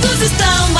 amigos estão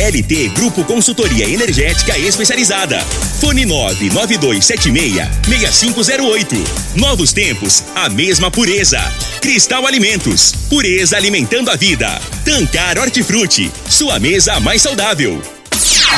LT Grupo Consultoria Energética Especializada. Fone 99276-6508. Novos tempos, a mesma pureza. Cristal Alimentos. Pureza alimentando a vida. Tancar Hortifruti. Sua mesa mais saudável.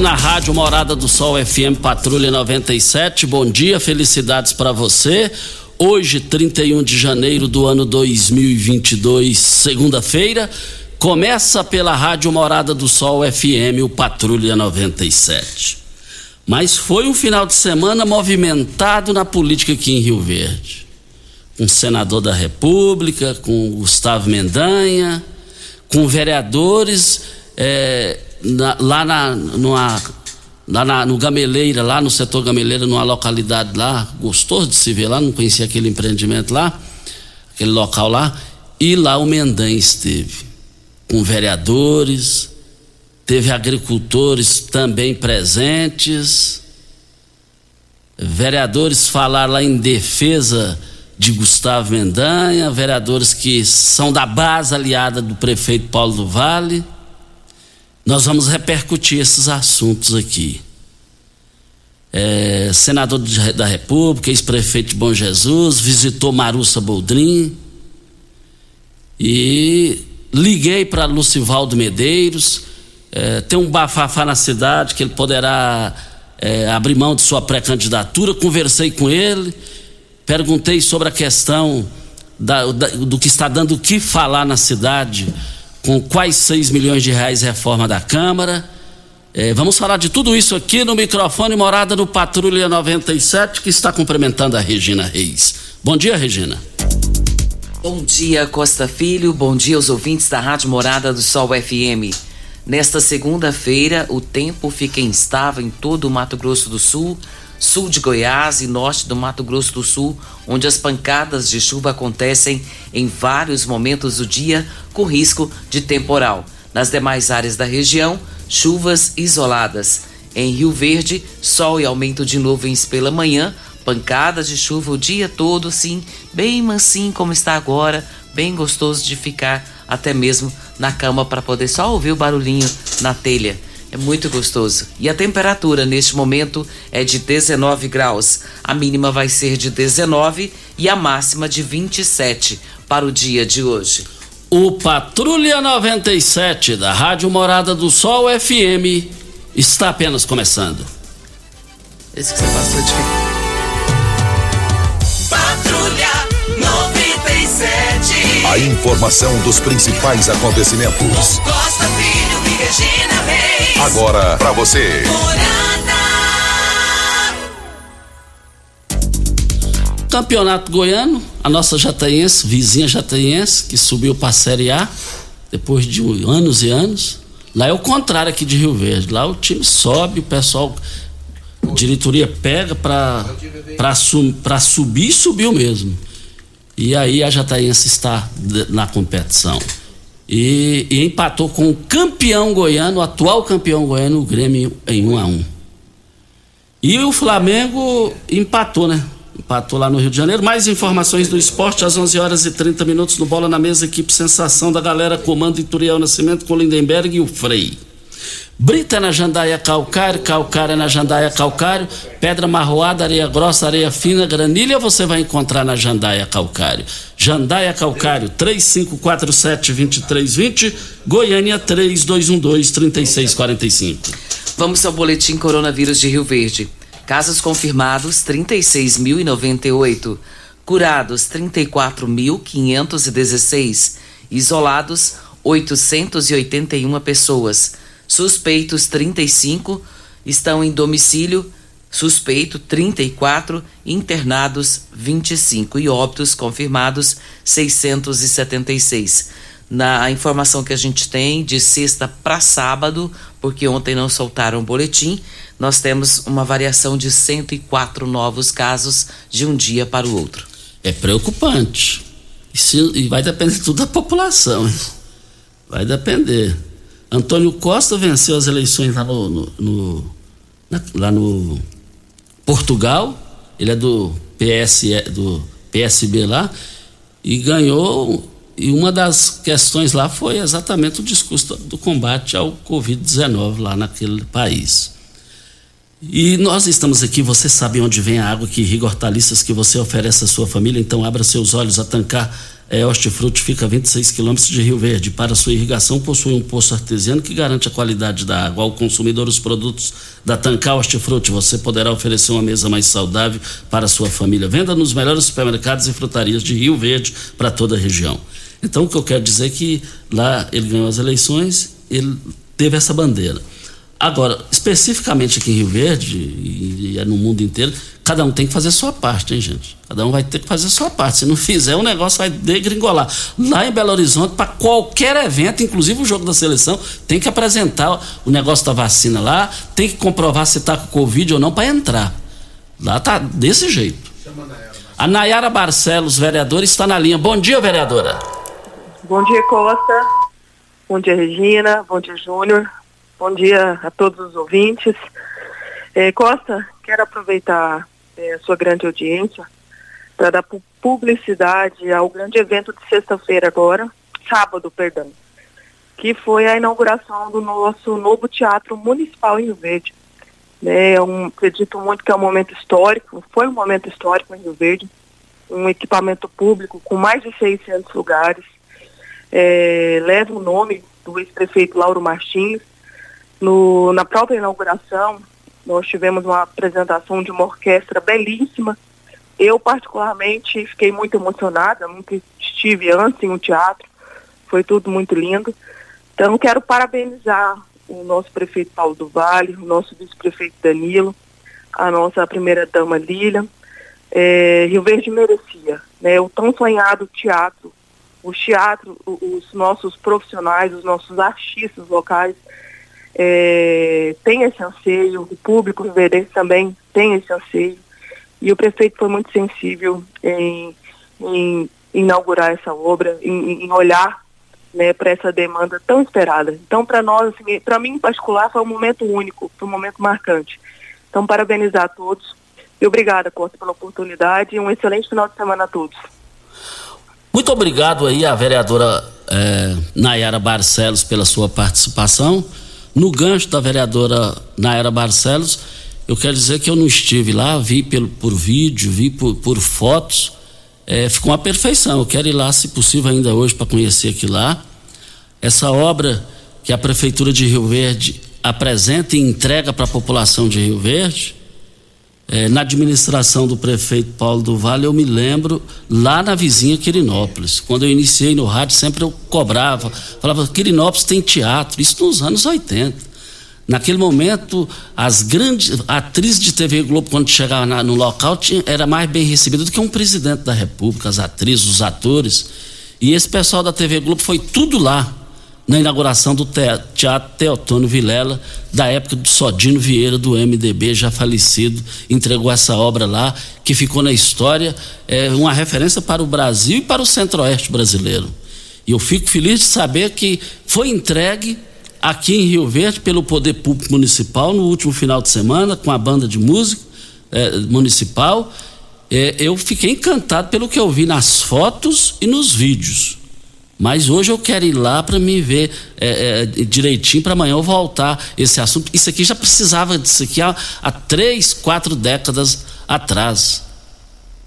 Na Rádio Morada do Sol FM Patrulha 97. Bom dia, felicidades para você. Hoje, 31 de janeiro do ano 2022, segunda-feira, começa pela Rádio Morada do Sol FM o Patrulha 97. Mas foi um final de semana movimentado na política aqui em Rio Verde. Com o senador da República, com Gustavo Mendanha, com vereadores. eh, na- lá na, numa, lá na- no Gameleira, lá no setor Gameleira, numa localidade lá, gostoso de se ver lá, não conhecia aquele empreendimento lá, aquele local lá, e lá o Mendan esteve, com vereadores, teve agricultores também presentes, vereadores falaram lá em defesa de Gustavo Mendanha, vereadores que são da base aliada do prefeito Paulo do Vale. Nós vamos repercutir esses assuntos aqui. É, senador da República, ex-prefeito de Bom Jesus, visitou Marussa Boldrin e liguei para Lucivaldo Medeiros. é, tem um bafafá na cidade que ele poderá é, abrir mão de sua pré-candidatura. Conversei com ele, perguntei sobre a questão da- da- do que está dando o que falar na cidade com quais 6 milhões de reais reforma da Câmara. É, vamos falar de tudo isso aqui no microfone Morada do Patrulha 97, que está cumprimentando a Regina Reis. Bom dia, Regina. Bom dia, Costa Filho. Bom dia aos ouvintes da Rádio Morada do Sol FM. Nesta segunda-feira, o tempo fica instável em todo o Mato Grosso do Sul, sul de Goiás e norte do Mato Grosso do Sul, onde as pancadas de chuva acontecem em vários momentos do dia, com risco de temporal. Nas demais áreas da região, chuvas isoladas. Em Rio Verde, sol e aumento de nuvens pela manhã, pancadas de chuva o dia todo, sim, bem mansinho como está agora, bem gostoso de ficar até mesmo na cama para poder só ouvir o barulhinho na telha. É muito gostoso. E a temperatura neste momento é de 19 graus. A mínima vai ser de 19 e a máxima de 27 para o dia de hoje. O Patrulha 97 da Rádio Morada do Sol FM está apenas começando. Esse que você passou de Patrulha 97. A informação dos principais acontecimentos. Costa Filho Regina Reis. Agora para você. Campeonato Goiano, a nossa jataiense, vizinha jataiense, que subiu para a Série A depois de anos e anos. Lá é o contrário aqui de Rio Verde. Lá o time sobe, o pessoal, a diretoria pega para subir e subiu mesmo. E aí a Jataiense está na competição. E, e, empatou com o campeão goiano, o atual campeão goiano, o Grêmio, em 1 um a 1 um. E o Flamengo empatou, né? Empatou lá no Rio de Janeiro. Mais informações do esporte às 11 horas e 30 minutos no Bola na Mesa, equipe Sensação da galera, comando Ituriel Nascimento com Lindenberg e o Frei. Brita na jandaia calcário, calcário na jandaia calcário, pedra marroada, areia grossa, areia fina, granilha você vai encontrar na jandaia calcário. Jandaia calcário 3547-2320, Goiânia 3212-3645. Vamos ao boletim coronavírus de Rio Verde. Casos confirmados 36.098. Curados 34.516. Isolados 881 pessoas. Suspeitos 35 estão em domicílio. Suspeito 34, internados 25 e óbitos confirmados 676 na informação que a gente tem de sexta para sábado, porque ontem não soltaram o boletim, nós temos uma variação de 104 novos casos de um dia para o outro. É preocupante. E, e vai depender tudo da população. Vai depender. Antônio Costa venceu as eleições lá no, no, no na, lá no Portugal. Ele é do PS, do PSB lá e ganhou e uma das questões lá foi exatamente o discurso do combate ao Covid-19 lá naquele país. E nós estamos aqui, você sabe onde vem a água que irriga hortaliças que você oferece à sua família, então abra seus olhos a tancar é, fica a 26 quilômetros de Rio Verde. Para sua irrigação, possui um poço artesiano que garante a qualidade da água. Ao consumidor, os produtos da Tancar Hortifruti, você poderá oferecer uma mesa mais saudável para sua família. Venda nos melhores supermercados e frutarias de Rio Verde para toda a região. Então, o que eu quero dizer é que lá ele ganhou as eleições, ele teve essa bandeira. Agora, especificamente aqui em Rio Verde e, e é no mundo inteiro, cada um tem que fazer sua parte, hein, gente? Cada um vai ter que fazer sua parte. Se não fizer, o negócio vai degringolar. Lá em Belo Horizonte, para qualquer evento, inclusive o jogo da seleção, tem que apresentar o negócio da vacina lá, tem que comprovar se está com Covid ou não para entrar. Lá tá desse jeito. A Nayara Barcelos, vereadora, está na linha. Bom dia, vereadora. Bom dia, Costa. Bom dia, Regina. Bom dia, Júnior. Bom dia a todos os ouvintes. É, Costa, quero aproveitar é, a sua grande audiência para dar publicidade ao grande evento de sexta-feira agora, sábado, perdão, que foi a inauguração do nosso novo Teatro Municipal em Rio Verde. É, um, acredito muito que é um momento histórico, foi um momento histórico em Rio Verde, um equipamento público com mais de 600 lugares, é, leva o nome do ex-prefeito Lauro Martins, no, na própria inauguração, nós tivemos uma apresentação de uma orquestra belíssima. Eu, particularmente, fiquei muito emocionada, nunca estive antes em um teatro, foi tudo muito lindo. Então, quero parabenizar o nosso prefeito Paulo do Vale, o nosso vice-prefeito Danilo, a nossa primeira-dama Lília. É, Rio Verde merecia, né? O tão sonhado teatro, o teatro, os nossos profissionais, os nossos artistas locais é, tem esse anseio, o público riverense também tem esse anseio. E o prefeito foi muito sensível em, em inaugurar essa obra, em, em olhar né, para essa demanda tão esperada. Então, para nós, assim, para mim em particular, foi um momento único, foi um momento marcante. Então, parabenizar a todos e obrigada, Costa, pela oportunidade e um excelente final de semana a todos. Muito obrigado aí à vereadora eh, Nayara Barcelos pela sua participação. No gancho da vereadora Naira Barcelos, eu quero dizer que eu não estive lá, vi pelo, por vídeo, vi por, por fotos, é, ficou uma perfeição. Eu quero ir lá, se possível, ainda hoje para conhecer aquilo lá. Essa obra que a Prefeitura de Rio Verde apresenta e entrega para a população de Rio Verde é, na administração do prefeito Paulo do Vale, eu me lembro lá na vizinha Quirinópolis. Quando eu iniciei no rádio, sempre eu cobrava, falava: Quirinópolis tem teatro, isso nos anos 80. Naquele momento, as grandes atrizes de TV Globo, quando chegavam no local, tinha, era mais bem recebida do que um presidente da República, as atrizes, os atores. E esse pessoal da TV Globo foi tudo lá na inauguração do Teatro Teotônio Vilela, da época do Sodino Vieira, do MDB, já falecido, entregou essa obra lá, que ficou na história, é uma referência para o Brasil e para o Centro-Oeste brasileiro. E eu fico feliz de saber que foi entregue aqui em Rio Verde pelo Poder Público Municipal no último final de semana, com a banda de música é, municipal. É, eu fiquei encantado pelo que eu vi nas fotos e nos vídeos. Mas hoje eu quero ir lá para me ver é, é, direitinho para amanhã eu voltar esse assunto. Isso aqui já precisava disso aqui há, há três, quatro décadas atrás.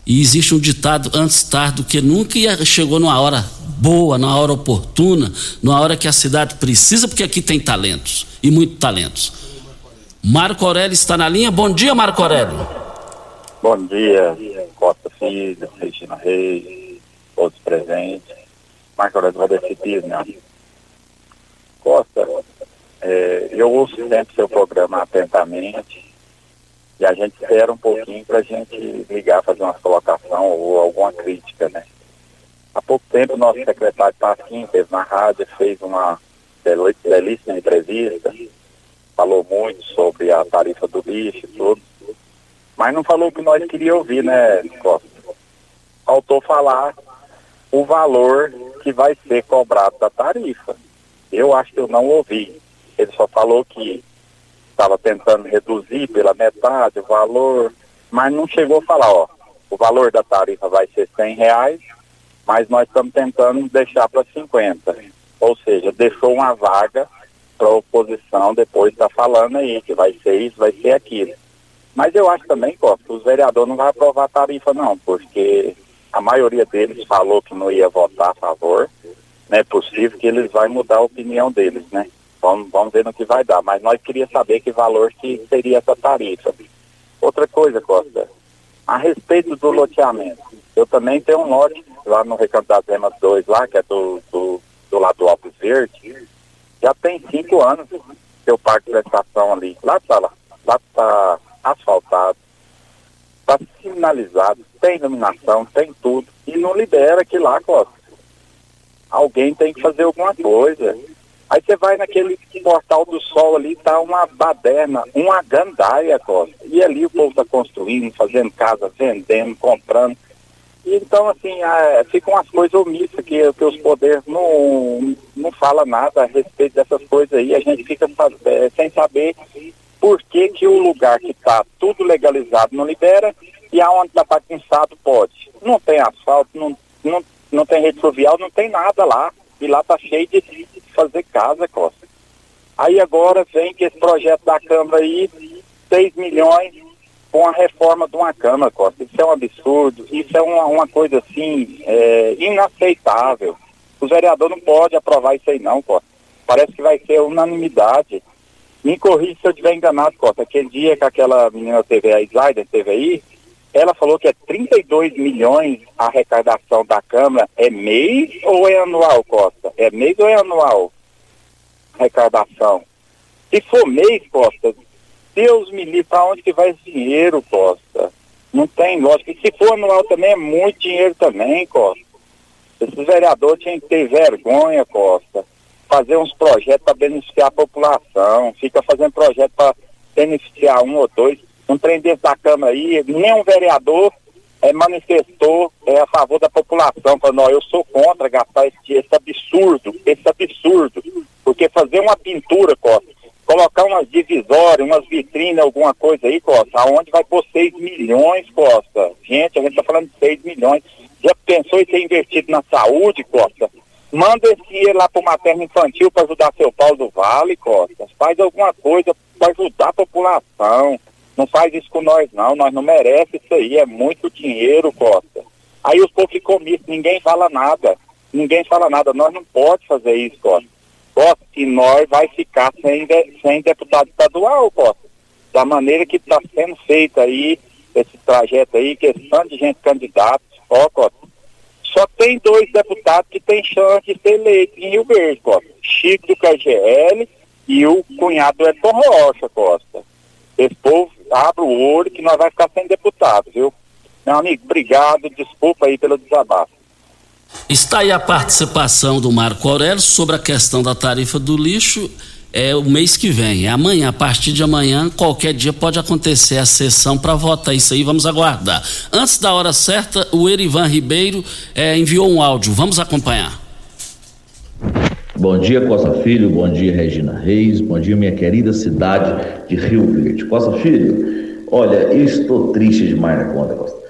E existe um ditado antes tarde do que nunca e chegou numa hora boa, numa hora oportuna, numa hora que a cidade precisa, porque aqui tem talentos e muito talentos. Marco Aurélio está na linha. Bom dia, Marco Aurélio. Bom dia, Costa Filho, Regina Reis, todos presentes. Vai decidir, né? Costa, é, eu ouço sempre seu programa atentamente e a gente espera um pouquinho para a gente ligar, fazer uma colocação ou alguma crítica, né? Há pouco tempo, nosso secretário Pasquim esteve na rádio, fez uma belíssima entrevista, falou muito sobre a tarifa do lixo e tudo, mas não falou o que nós queríamos ouvir, né, Costa? Faltou falar o valor que vai ser cobrado da tarifa. Eu acho que eu não ouvi. Ele só falou que estava tentando reduzir pela metade o valor, mas não chegou a falar, ó, o valor da tarifa vai ser 100 reais, mas nós estamos tentando deixar para 50. Ou seja, deixou uma vaga para a oposição depois está falando aí que vai ser isso, vai ser aquilo. Mas eu acho também, Costa, os vereadores não vão aprovar a tarifa não, porque a maioria deles falou que não ia votar a favor. Não é possível que eles vão mudar a opinião deles, né? Vamos, vamos ver no que vai dar. Mas nós queríamos saber que valor que seria essa tarifa. Outra coisa, Costa, a respeito do loteamento. Eu também tenho um lote lá no Recanto das Emas 2, lá, que é do, do, do lado do Alpes Verde. Já tem cinco anos que eu de prestação ali. Lá está lá. Lá está asfaltado está sinalizado, tem iluminação, tem tudo, e não libera aquilo lá, Costa. Alguém tem que fazer alguma coisa. Aí você vai naquele portal do sol ali, tá uma baderna, uma gandaia, Costa. E ali o povo está construindo, fazendo casa, vendendo, comprando. E então, assim, é, ficam as coisas omissas que, que os poderes não, não falam nada a respeito dessas coisas aí. A gente fica é, sem saber por que, que o lugar que está tudo legalizado não libera e aonde está bagunçado pode. Não tem asfalto, não, não, não tem rede fluvial, não tem nada lá. E lá está cheio de fazer casa, Costa. Aí agora vem que esse projeto da Câmara aí, 6 milhões com a reforma de uma Câmara, Costa. Isso é um absurdo, isso é uma, uma coisa assim, é, inaceitável. Os vereadores não podem aprovar isso aí não, Costa. Parece que vai ser unanimidade. Me corrija se eu estiver enganado, Costa. Aquele dia que aquela menina teve a Slider teve aí, ela falou que é 32 milhões a arrecadação da Câmara. É mês ou é anual, Costa? É mês ou é anual? Arrecadação. Se for mês, Costa, Deus me livre, para onde que vai esse dinheiro, Costa? Não tem lógica. E se for anual também é muito dinheiro também, Costa. Esses vereadores tinham que ter vergonha, Costa fazer uns projetos para beneficiar a população, fica fazendo projeto para beneficiar um ou dois. Um trem desse da Câmara aí, nenhum vereador é, manifestou é, a favor da população, falando, eu sou contra gastar esse, esse absurdo, esse absurdo. Porque fazer uma pintura, Costa, colocar umas divisórias, umas vitrines, alguma coisa aí, Costa, aonde vai pôr 6 milhões, Costa? Gente, a gente está falando de 6 milhões. Já pensou em ser investido na saúde, Costa? Manda esse ir lá para o materno infantil para ajudar seu Paulo do Vale, Costa. Faz alguma coisa para ajudar a população. Não faz isso com nós, não. Nós não merecemos isso aí. É muito dinheiro, Costa. Aí os povos ficam mistos, ninguém fala nada. Ninguém fala nada. Nós não pode fazer isso, Costa. Costa, e nós vai ficar sem, de, sem deputado estadual, Costa. Da maneira que está sendo feita aí, esse trajeto aí, questão de gente candidato, ó, Costa. Só tem dois deputados que tem chance de ser eleito em Rio Verde, Costa. Chico do KGL e o cunhado do Edson Rocha, Costa. Esse povo abre o olho que nós vamos ficar sem deputado, viu? Meu amigo, obrigado, desculpa aí pelo desabafo. Está aí a participação do Marco Aurélio sobre a questão da tarifa do lixo. É o mês que vem, é amanhã. A partir de amanhã, qualquer dia pode acontecer a sessão para votar isso aí. Vamos aguardar. Antes da hora certa, o Erivan Ribeiro é, enviou um áudio. Vamos acompanhar. Bom dia, Costa Filho. Bom dia, Regina Reis. Bom dia, minha querida cidade de Rio Verde. Costa Filho, olha, eu estou triste demais na conta, Costa.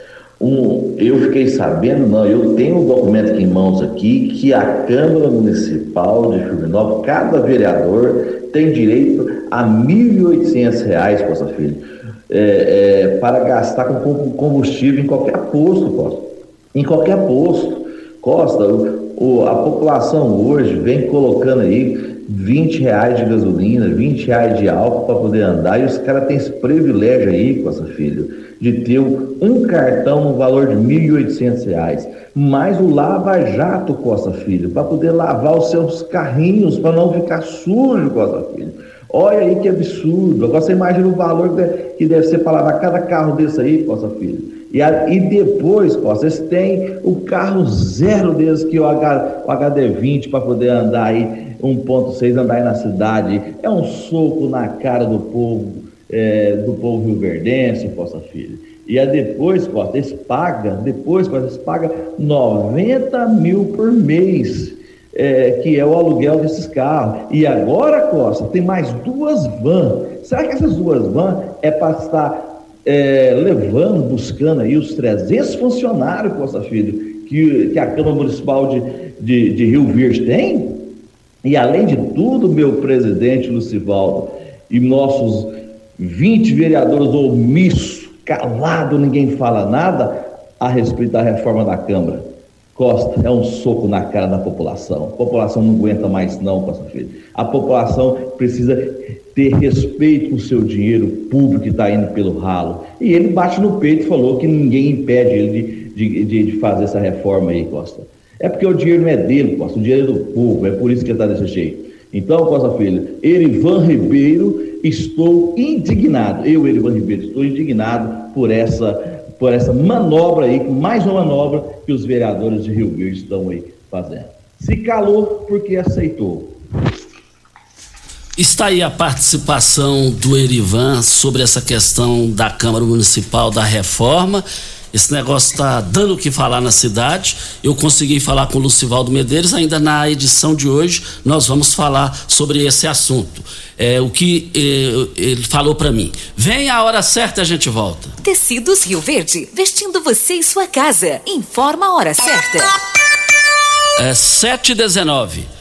Um, eu fiquei sabendo, não, eu tenho um documento aqui em mãos aqui, que a Câmara Municipal de Fluminense, cada vereador tem direito a R$ 1.800, Costa Filho, é, é, para gastar com combustível em qualquer posto, Costa. Em qualquer posto. Costa, o, o, a população hoje vem colocando aí 20 reais de gasolina, 20 reais de álcool para poder andar, e os caras têm esse privilégio aí, Costa Filho de ter um cartão no valor de R$ 1.800, mais o Lava Jato, Costa Filho, para poder lavar os seus carrinhos, para não ficar sujo, Costa Filho. Olha aí que absurdo. Agora você imagina o valor que deve ser para lavar cada carro desse aí, Costa Filho. E, a, e depois, Costa, eles têm o carro zero deles, que é o, H, o HD20, para poder andar aí, 1.6, andar aí na cidade. É um soco na cara do povo é, do povo rio-verdense, Costa Filho. E aí depois, Costa, eles pagam, depois, Costa, eles pagam 90 mil por mês, é, que é o aluguel desses carros. E agora, Costa, tem mais duas vans. Será que essas duas vans é para estar é, levando, buscando aí os 300 funcionários, Costa Filho, que, que a Câmara Municipal de, de, de Rio Verde tem? E além de tudo, meu presidente Lucivaldo e nossos 20 vereadores omissos, calado, ninguém fala nada a respeito da reforma da Câmara. Costa, é um soco na cara da população. A população não aguenta mais, não, Costa Filho. A população precisa ter respeito com o seu dinheiro público que está indo pelo ralo. E ele bate no peito e falou que ninguém impede ele de, de, de, fazer essa reforma aí, Costa. É porque o dinheiro não é dele, Costa, o dinheiro é do povo, é por isso que ele está desse jeito. Então, Costa Filho, Erivan Ribeiro estou indignado, eu, Erivan Ribeiro, estou indignado por essa, por essa manobra aí, mais uma manobra que os vereadores de Rio Verde estão aí fazendo. Se calou porque aceitou. Está aí a participação do Erivan sobre essa questão da Câmara Municipal da Reforma. Esse negócio está dando o que falar na cidade. Eu consegui falar com o Lucivaldo Medeiros. Ainda na edição de hoje, nós vamos falar sobre esse assunto. É, o que é, ele falou para mim. Vem a hora certa, a gente volta. Tecidos Rio Verde, vestindo você e sua casa. Informa a hora certa. É 7h19.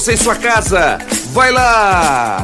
você em sua casa. Vai lá!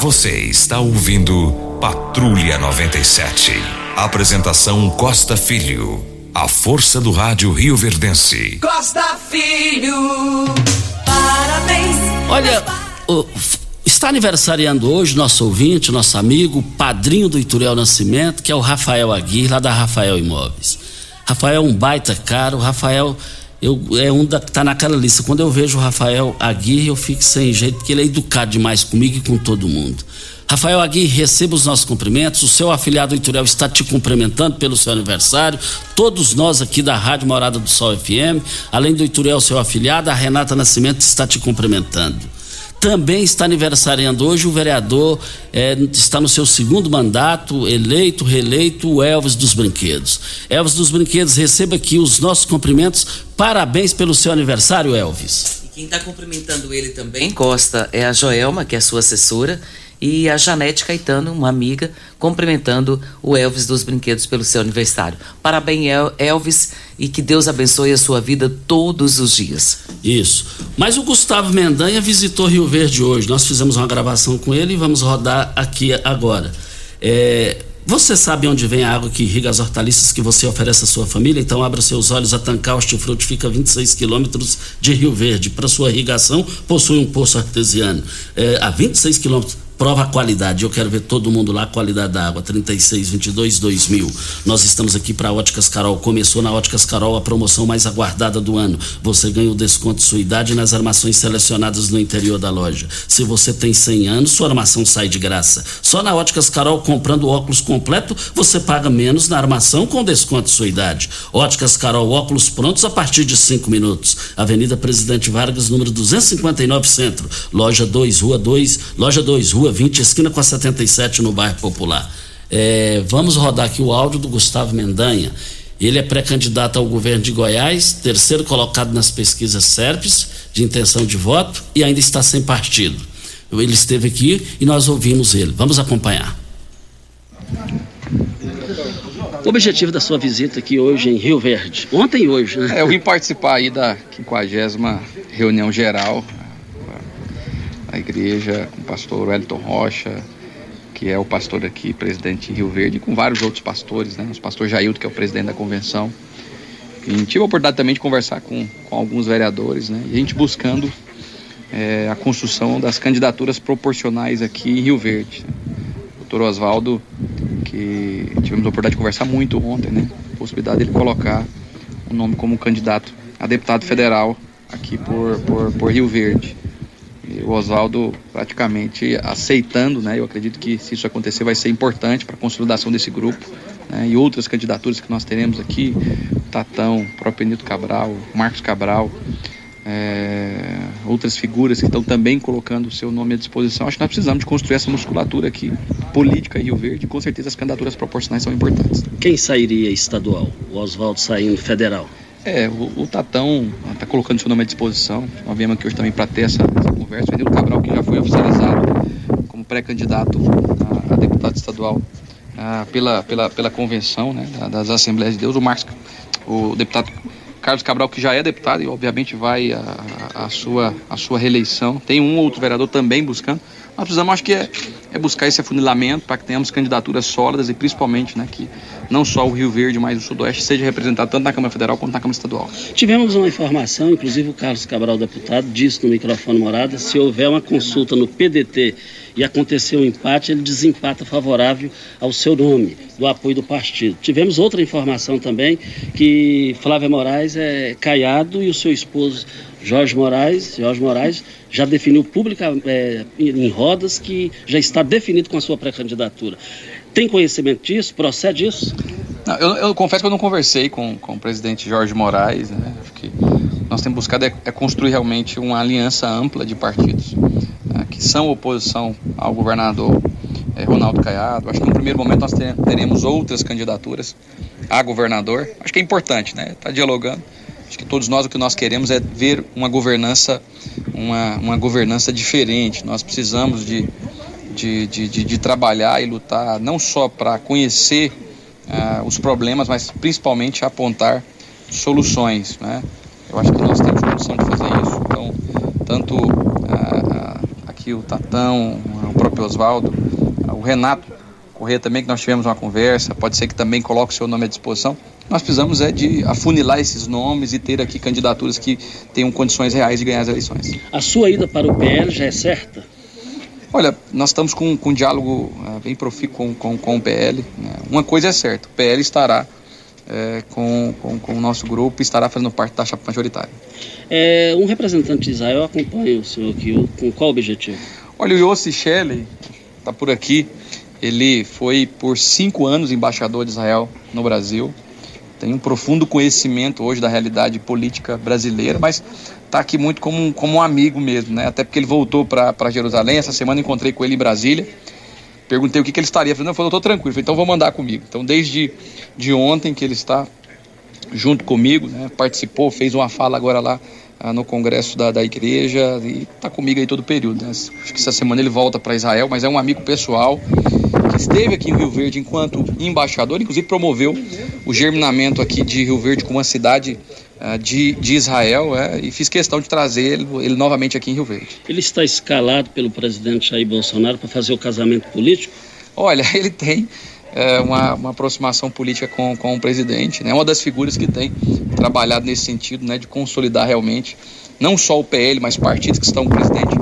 Você está ouvindo Patrulha 97. Apresentação Costa Filho. A força do rádio Rio Verdense. Costa Filho, parabéns. Olha, o- está aniversariando hoje nosso ouvinte, nosso amigo, padrinho do Ituriel Nascimento, que é o Rafael Aguirre, lá da Rafael Imóveis. Rafael é um baita caro, Rafael eu, é um da, tá naquela lista. Quando eu vejo o Rafael Aguirre, eu fico sem jeito, porque ele é educado demais comigo e com todo mundo. Rafael Aguirre, receba os nossos cumprimentos. O seu afiliado Ituriel está te cumprimentando pelo seu aniversário. Todos nós aqui da Rádio Morada do Sol FM, além do Ituriel, seu afiliado, a Renata Nascimento está te cumprimentando. Também está aniversariando hoje o vereador, eh, está no seu segundo mandato, eleito, reeleito, o Elvis dos Brinquedos. Elvis dos Brinquedos, receba aqui os nossos cumprimentos. Parabéns pelo seu aniversário, Elvis. Quem está cumprimentando ele também, Costa, é a Joelma, que é sua assessora, e a Janete Caetano, uma amiga, cumprimentando o Elvis dos Brinquedos pelo seu aniversário. Parabéns, El- Elvis, e que Deus abençoe a sua vida todos os dias. Isso. Mas o Gustavo Mendanha visitou Rio Verde hoje. Nós fizemos uma gravação com ele e vamos rodar aqui agora. É, você sabe onde vem a água que irriga as hortaliças que você oferece à sua família? Então abra seus olhos. A Tancar Hortifruti fica a 26 quilômetros de Rio Verde. Para sua irrigação, possui um poço artesiano. É, a 26 quilômetros. Prova a qualidade. Eu quero ver todo mundo lá, qualidade da água. 36, 22, 2000. Nós estamos aqui para Óticas Carol. Começou na Óticas Carol a promoção mais aguardada do ano. Você ganha o desconto de sua idade nas armações selecionadas no interior da loja. Se você tem 100 anos, sua armação sai de graça. Só na Óticas Carol, comprando óculos completo, você paga menos na armação com desconto de sua idade. Óticas Carol, óculos prontos a partir de 5 minutos. Avenida Presidente Vargas, número 259 Centro. Loja 2, Rua 2, Loja 2, Rua 20, esquina com a 77 no bairro Popular. É, vamos rodar aqui o áudio do Gustavo Mendanha. Ele é pré-candidato ao governo de Goiás, terceiro colocado nas pesquisas SERPES de intenção de voto e ainda está sem partido. Ele esteve aqui e nós ouvimos ele. Vamos acompanhar. O objetivo da sua visita aqui hoje em Rio Verde, ontem e hoje, né? É, eu vim participar aí da 50 reunião geral da igreja com o pastor Wellington Rocha, que é o pastor aqui, presidente de Rio Verde, e com vários outros pastores, né? O pastor Jaildo, que é o presidente da convenção. E tive a oportunidade também de conversar com, com alguns vereadores, né? E a gente buscando é, a construção das candidaturas proporcionais aqui em Rio Verde. O doutor Oswaldo, que tivemos a oportunidade de conversar muito ontem, né? A possibilidade dele colocar o nome como candidato a deputado federal aqui por, por, por Rio Verde. O Oswaldo praticamente aceitando, né? Eu acredito que se isso acontecer vai ser importante para a consolidação desse grupo. Né, e outras candidaturas que nós teremos aqui, Tatão, próprio Benito Cabral, Marcos Cabral, é, outras figuras que estão também colocando o seu nome à disposição. Acho que nós precisamos de construir essa musculatura aqui, política Rio Verde, e com certeza as candidaturas proporcionais são importantes. Quem sairia estadual? O Oswaldo saindo federal. É, o, o Tatão está colocando seu nome à disposição. Nós viemos aqui hoje também para ter essa, essa conversa. O Benito Cabral, que já foi oficializado como pré-candidato a, a deputado estadual ah, pela, pela, pela convenção né, da- das Assembleias de Deus, o Marcos, o deputado Carlos Cabral, que já é deputado e obviamente vai a, a, a sua, a sua reeleição. Tem um outro vereador também buscando. Nós precisamos, acho que é, é buscar esse afunilamento para que tenhamos candidaturas sólidas e principalmente né, que não só o Rio Verde, mas o Sudoeste seja representado tanto na Câmara Federal quanto na Câmara Estadual. Tivemos uma informação, inclusive o Carlos Cabral, deputado, disse no microfone morada, se houver uma consulta no PDT e aconteceu um empate, ele desempata favorável ao seu nome, do apoio do partido. Tivemos outra informação também que Flávia Moraes é caiado e o seu esposo Jorge Moraes, Jorge Moraes já definiu publicamente é, em rodas que já está definido com a sua pré-candidatura. Tem conhecimento disso? Procede isso? Não, eu, eu, confesso que eu não conversei com, com o presidente Jorge Moraes. Né? Acho que nós temos buscado é, é construir realmente uma aliança ampla de partidos é, que são oposição ao governador é, Ronaldo Caiado. Acho que no primeiro momento nós teremos outras candidaturas a governador. Acho que é importante, né? Está dialogando. Acho que todos nós o que nós queremos é ver uma governança, uma, uma governança diferente. Nós precisamos de, de, de, de, de trabalhar e lutar não só para conhecer uh, os problemas, mas principalmente apontar soluções. Né? Eu acho que nós temos condição de fazer isso. Então, tanto uh, aqui o Tatão, o próprio Oswaldo, o Renato Corrêa também, que nós tivemos uma conversa, pode ser que também coloque o seu nome à disposição. Nós precisamos é de afunilar esses nomes e ter aqui candidaturas que tenham condições reais de ganhar as eleições. A sua ida para o PL já é certa? Olha, nós estamos com, com um diálogo uh, bem profícuo com, com, com o PL. Né? Uma coisa é certa, o PL estará é, com, com, com, o nosso grupo e estará fazendo parte da chapa majoritária. É, um representante de Israel acompanha o senhor aqui, com qual objetivo? Olha, o Yossi Shelley está por aqui. Ele foi por cinco anos embaixador de Israel no Brasil. Tem um profundo conhecimento hoje da realidade política brasileira, mas está aqui muito como, como um amigo mesmo, né? Até porque ele voltou para Jerusalém. Essa semana encontrei com ele em Brasília. Perguntei o que, que ele estaria fazendo. Ele falou, estou tranquilo. Falei, então vou mandar comigo. Então, desde de ontem que ele está junto comigo, né? participou, fez uma fala agora lá no congresso da, da igreja e está comigo aí todo o período. Né? Acho que essa semana ele volta para Israel, mas é um amigo pessoal que esteve aqui em Rio Verde enquanto embaixador, inclusive promoveu o germinamento aqui de Rio Verde como uma cidade uh, de, de Israel é, e fiz questão de trazer ele, ele novamente aqui em Rio Verde. Ele está escalado pelo presidente Jair Bolsonaro para fazer o casamento político? Olha, ele tem é, uma, uma, aproximação política com, com o presidente, né? uma das figuras que tem trabalhado nesse sentido, né, de consolidar realmente não só o PL, mas partidos que estão com o presidente,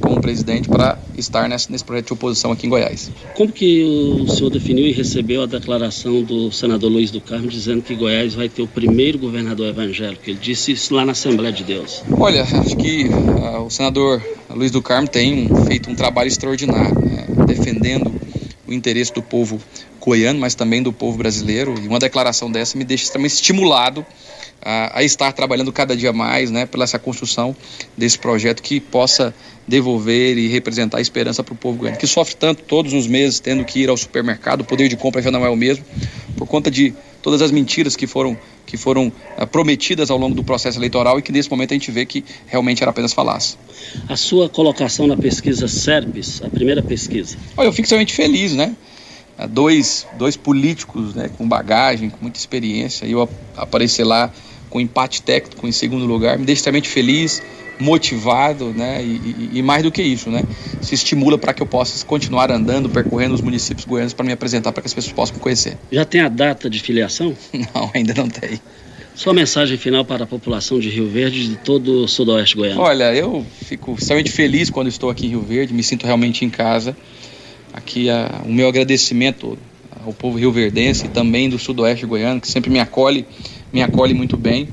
com o presidente para estar nesse, nesse projeto de oposição aqui em Goiás. Como que o senhor definiu e recebeu a declaração do senador Luiz do Carmo dizendo que Goiás vai ter o primeiro governador evangélico? Ele disse isso lá na Assembleia de Deus. Olha, acho que uh, o senador Luiz do Carmo tem um, feito um trabalho extraordinário, né, defendendo o interesse do povo goiano, mas também do povo brasileiro. E uma declaração dessa me deixa extremamente estimulado a, a, estar trabalhando cada dia mais né, pela essa construção desse projeto que possa devolver e representar a esperança para o povo goiano, que sofre tanto todos os meses tendo que ir ao supermercado, o poder de compra já não é o mesmo, por conta de todas as mentiras que foram, que foram uh, prometidas ao longo do processo eleitoral e que nesse momento a gente vê que realmente era apenas falácia. A sua colocação na pesquisa SERPES, a primeira pesquisa? Olha, eu fico extremamente feliz, né? Dois, dois políticos né, com bagagem, com muita experiência, e eu aparecer lá com empate técnico em segundo lugar, me deixa extremamente feliz, motivado, né? E, e, e mais do que isso, né? Se estimula para que eu possa continuar andando, percorrendo os municípios goianos para me apresentar para que as pessoas possam me conhecer. Já tem a data de filiação? Não, ainda não tem. Sua mensagem final para a população de Rio Verde e de todo o sudoeste goiano? Olha, eu fico extremamente feliz quando estou aqui em Rio Verde, me sinto realmente em casa. Aqui a, o meu agradecimento ao povo rioverdense e também do sudoeste goiano, que sempre me acolhe, me acolhe muito bem.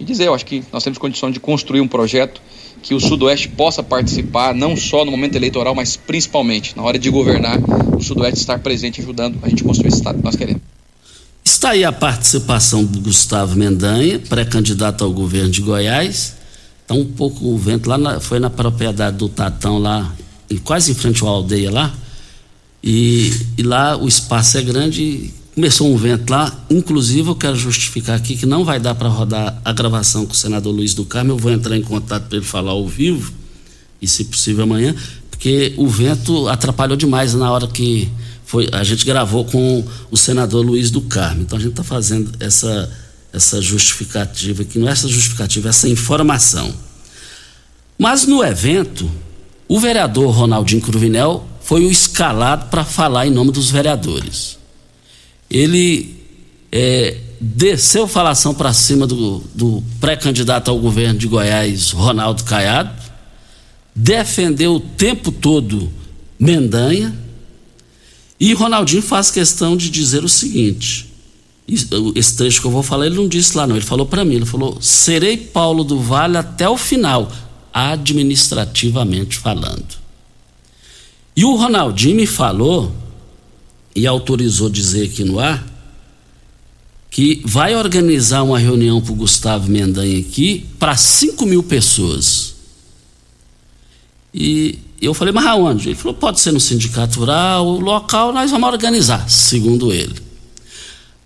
E dizer, eu acho que nós temos condição de construir um projeto que o Sudoeste possa participar, não só no momento eleitoral, mas principalmente na hora de governar, o Sudoeste estar presente ajudando a gente construir esse Estado que nós queremos. Está aí a participação do Gustavo Mendanha, pré-candidato ao governo de Goiás. Está um pouco o vento lá, na, foi na propriedade do Tatão lá, quase em frente à aldeia lá. E, e lá o espaço é grande, começou um vento lá. Inclusive, eu quero justificar aqui que não vai dar para rodar a gravação com o senador Luiz do Carmo. Eu vou entrar em contato para ele falar ao vivo, e se possível amanhã, porque o vento atrapalhou demais na hora que foi, a gente gravou com o senador Luiz do Carmo. Então a gente está fazendo essa, essa justificativa aqui, não é essa justificativa, é essa informação. Mas no evento, o vereador Ronaldinho Cruvinel foi o escalado para falar em nome dos vereadores. Ele é, desceu falação para cima do, do pré-candidato ao governo de Goiás, Ronaldo Caiado, defendeu o tempo todo Mendanha. E Ronaldinho faz questão de dizer o seguinte: esse trecho que eu vou falar, ele não disse lá, não. Ele falou para mim: ele falou, serei Paulo do Vale até o final, administrativamente falando. E o Ronaldinho me falou, e autorizou dizer aqui no ar, que vai organizar uma reunião para o Gustavo Mendanha aqui para 5 mil pessoas. E eu falei, mas aonde? Ele falou, pode ser no sindicato rural, o local nós vamos organizar, segundo ele.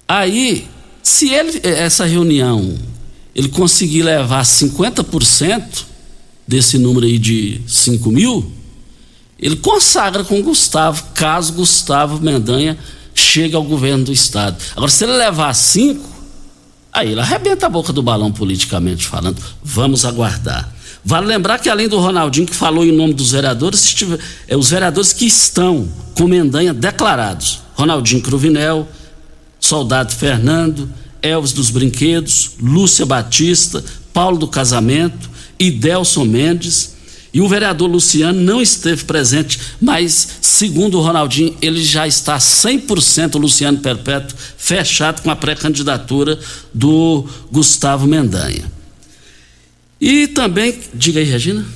Aí, se ele, essa reunião, ele conseguir levar 50% desse número aí de 5 mil, ele consagra com Gustavo, caso Gustavo Mendanha chegue ao governo do Estado. Agora, se ele levar cinco, aí ele arrebenta a boca do balão politicamente falando. Vamos aguardar. Vale lembrar que além do Ronaldinho que falou em nome dos vereadores, estive, é, os vereadores que estão com Mendanha declarados. Ronaldinho Cruvinel, Soldado Fernando, Elvis dos Brinquedos, Lúcia Batista, Paulo do Casamento, Idelson Mendes, e o vereador Luciano não esteve presente, mas, segundo o Ronaldinho, ele já está 100% Luciano Perpétuo fechado com a pré-candidatura do Gustavo Mendanha. E também, diga aí, Regina.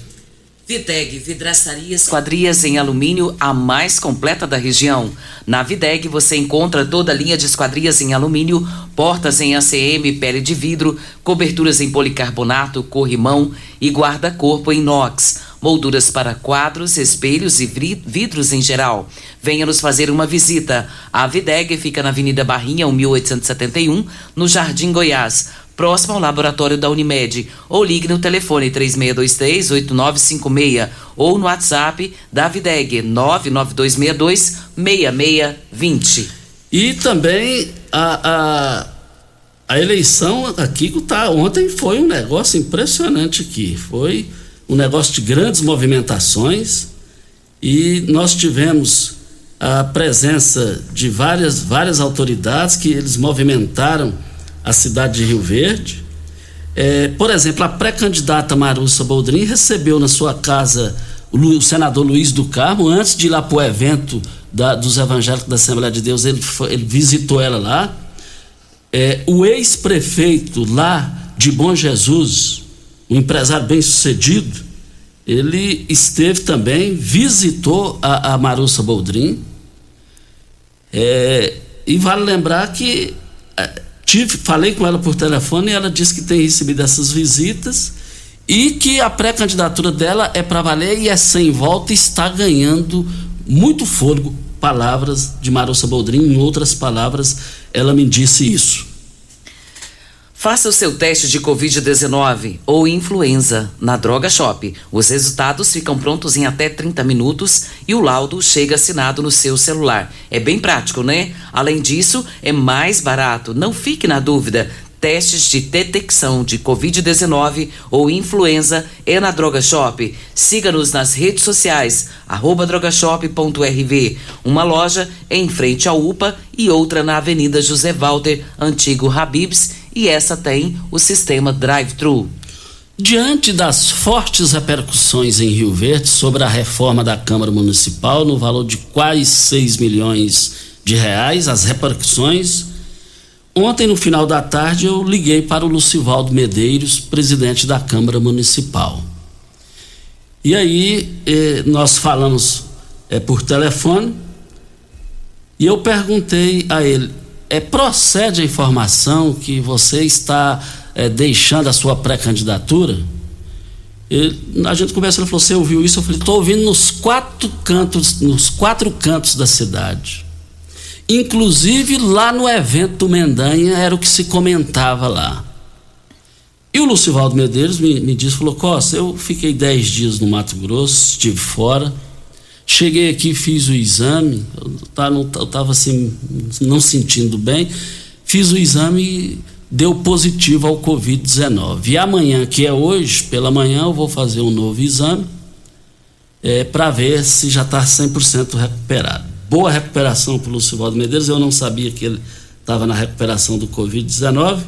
Videg, vidraçaria esquadrias em alumínio, a mais completa da região. Na Videg você encontra toda a linha de esquadrias em alumínio, portas em ACM, pele de vidro, coberturas em policarbonato, corrimão e guarda-corpo em inox molduras para quadros, espelhos e vidros em geral. Venha nos fazer uma visita. A Videg fica na Avenida Barrinha, 1871, no Jardim Goiás, próximo ao laboratório da Unimed. Ou ligue no telefone 3623-8956 ou no WhatsApp da Videg 99262-6620. E também a, a, a eleição aqui tá, ontem foi um negócio impressionante aqui. Foi um negócio de grandes movimentações e nós tivemos a presença de várias, várias autoridades que eles movimentaram a cidade de Rio Verde. É, por exemplo, a pré-candidata Marussa Boldrin recebeu na sua casa o, senador Luiz do Carmo, antes de ir lá para o evento da, dos evangélicos da Assembleia de Deus, ele, foi, ele visitou ela lá. É, o ex-prefeito lá de Bom Jesus, um empresário bem sucedido, ele esteve também, visitou a, a Marussa Boldrin. É, e vale lembrar que é, tive, falei com ela por telefone e ela disse que tem recebido essas visitas e que a pré-candidatura dela é para valer e é sem volta e está ganhando muito fôlego. Palavras de Marussa Boldrin, em outras palavras, ela me disse isso. Faça o seu teste de Covid-19 ou influenza na Droga Shop. Os resultados ficam prontos em até 30 minutos e o laudo chega assinado no seu celular. É bem prático, né? Além disso, é mais barato. Não fique na dúvida. Testes de detecção de Covid-19 ou influenza é na Droga Shop. Siga-nos nas redes sociais, drogashop.rv. Uma loja em frente ao UPA e outra na Avenida José Walter, antigo Habibs e essa tem o sistema drive-thru. Diante das fortes repercussões em Rio Verde sobre a reforma da Câmara Municipal no valor de quase 6 milhões de reais, as repercussões, ontem no final da tarde eu liguei para o Lucivaldo Medeiros, presidente da Câmara Municipal. E aí eh, nós falamos eh, por telefone e eu perguntei a ele: é, procede a informação que você está é, deixando a sua pré-candidatura? A gente conversou, ele falou, você ouviu isso? Eu falei, estou ouvindo nos quatro cantos, nos quatro cantos da cidade. Inclusive lá no evento do Mendanha era o que se comentava lá. E o Lucivaldo Medeiros me, me disse, falou, Costa, eu fiquei dez dias no Mato Grosso, estive fora, Cheguei aqui, fiz o exame, eu estava assim, não sentindo bem, fiz o exame e deu positivo ao Covid-19. E amanhã, que é hoje, pela manhã, eu vou fazer um novo exame é, para ver se já está 100% recuperado. Boa recuperação para o Lucivaldo Medeiros, eu não sabia que ele estava na recuperação do Covid-19.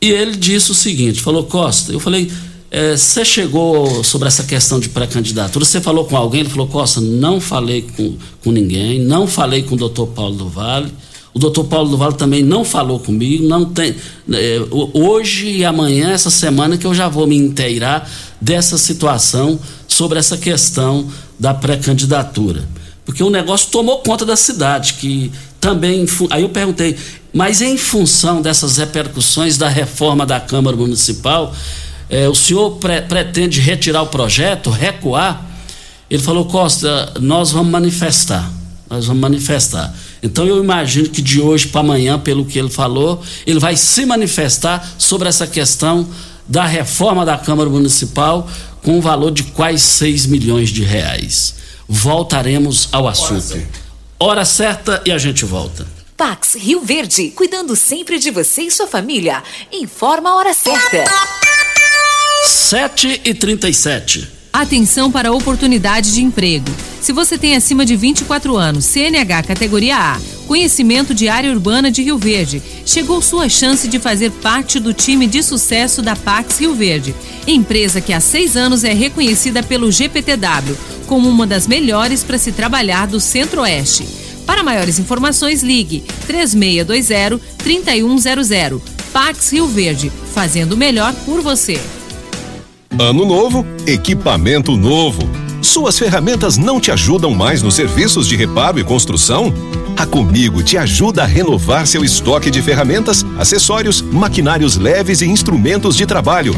E ele disse o seguinte: falou, Costa, eu falei, é, você chegou sobre essa questão de pré-candidatura, você falou com alguém, ele falou, Costa, não falei com, com ninguém, não falei com o doutor Paulo do Vale, o doutor Paulo do Vale também não falou comigo, não tem. É, hoje e amanhã, essa semana, que eu já vou me inteirar dessa situação sobre essa questão da pré-candidatura. Porque o negócio tomou conta da cidade, que também. Aí eu perguntei, mas em função dessas repercussões da reforma da Câmara Municipal, é, o senhor pre pretende retirar o projeto, recuar? Ele falou, Costa, nós vamos manifestar. Nós vamos manifestar. Então eu imagino que de hoje para amanhã, pelo que ele falou, ele vai se manifestar sobre essa questão da reforma da Câmara Municipal com um valor de quase 6 milhões de reais. Voltaremos ao assunto. Hora certa e a gente volta. Pax Rio Verde, cuidando sempre de você e sua família. Informa a hora certa. 7 e 37 Atenção para a oportunidade de emprego. Se você tem acima de 24 anos, CNH categoria A, conhecimento de área urbana de Rio Verde, chegou sua chance de fazer parte do time de sucesso da Pax Rio Verde, empresa que há seis anos é reconhecida pelo GPTW como uma das melhores para se trabalhar do Centro-Oeste. Para maiores informações, ligue 3620-3100. Pax Rio Verde, fazendo o melhor por você. Ano novo, equipamento novo. Suas ferramentas não te ajudam mais nos serviços de reparo e construção? A Comigo te ajuda a renovar seu estoque de ferramentas, acessórios, maquinários leves e instrumentos de trabalho.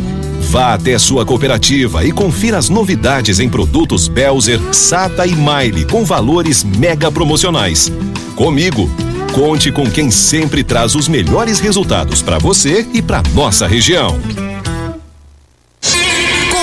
Vá até sua cooperativa e confira as novidades em produtos Belzer, Sata e Maile com valores mega promocionais. Comigo, conte com quem sempre traz os melhores resultados para você e para nossa região.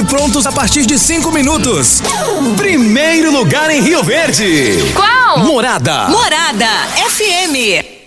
prontos a partir de cinco minutos. Primeiro lugar em Rio Verde. Qual? Morada. Morada FM.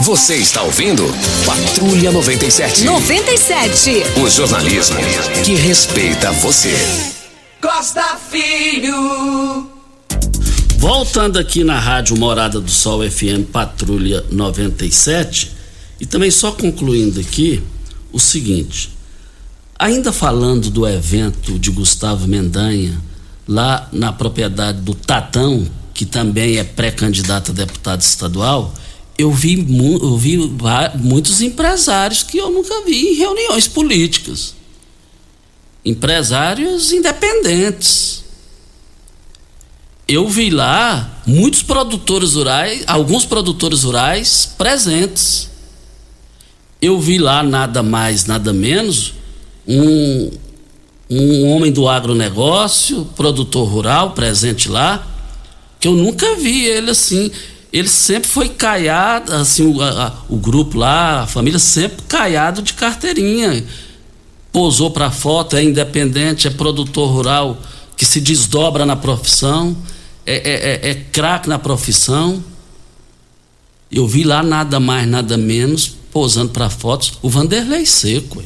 Você está ouvindo Patrulha 97. 97. O jornalismo que respeita você. Costa Filho. Voltando aqui na Rádio Morada do Sol FM Patrulha 97 e também só concluindo aqui o seguinte, ainda falando do evento de Gustavo Mendanha lá na propriedade do Tatão, que também é pré-candidato a deputado estadual, eu vi, eu vi muitos empresários que eu nunca vi em reuniões políticas. Empresários independentes. Eu vi lá muitos produtores rurais, alguns produtores rurais presentes. Eu vi lá nada mais, nada menos, um, um homem do agronegócio, produtor rural presente lá, que eu nunca vi ele assim ele sempre foi caiado, assim, o, a, o grupo lá, a família sempre caiado de carteirinha. Posou para foto, é independente, é produtor rural que se desdobra na profissão, é, é, é, é craque na profissão. Eu vi lá nada mais, nada menos, posando para fotos, o Vanderlei Seco.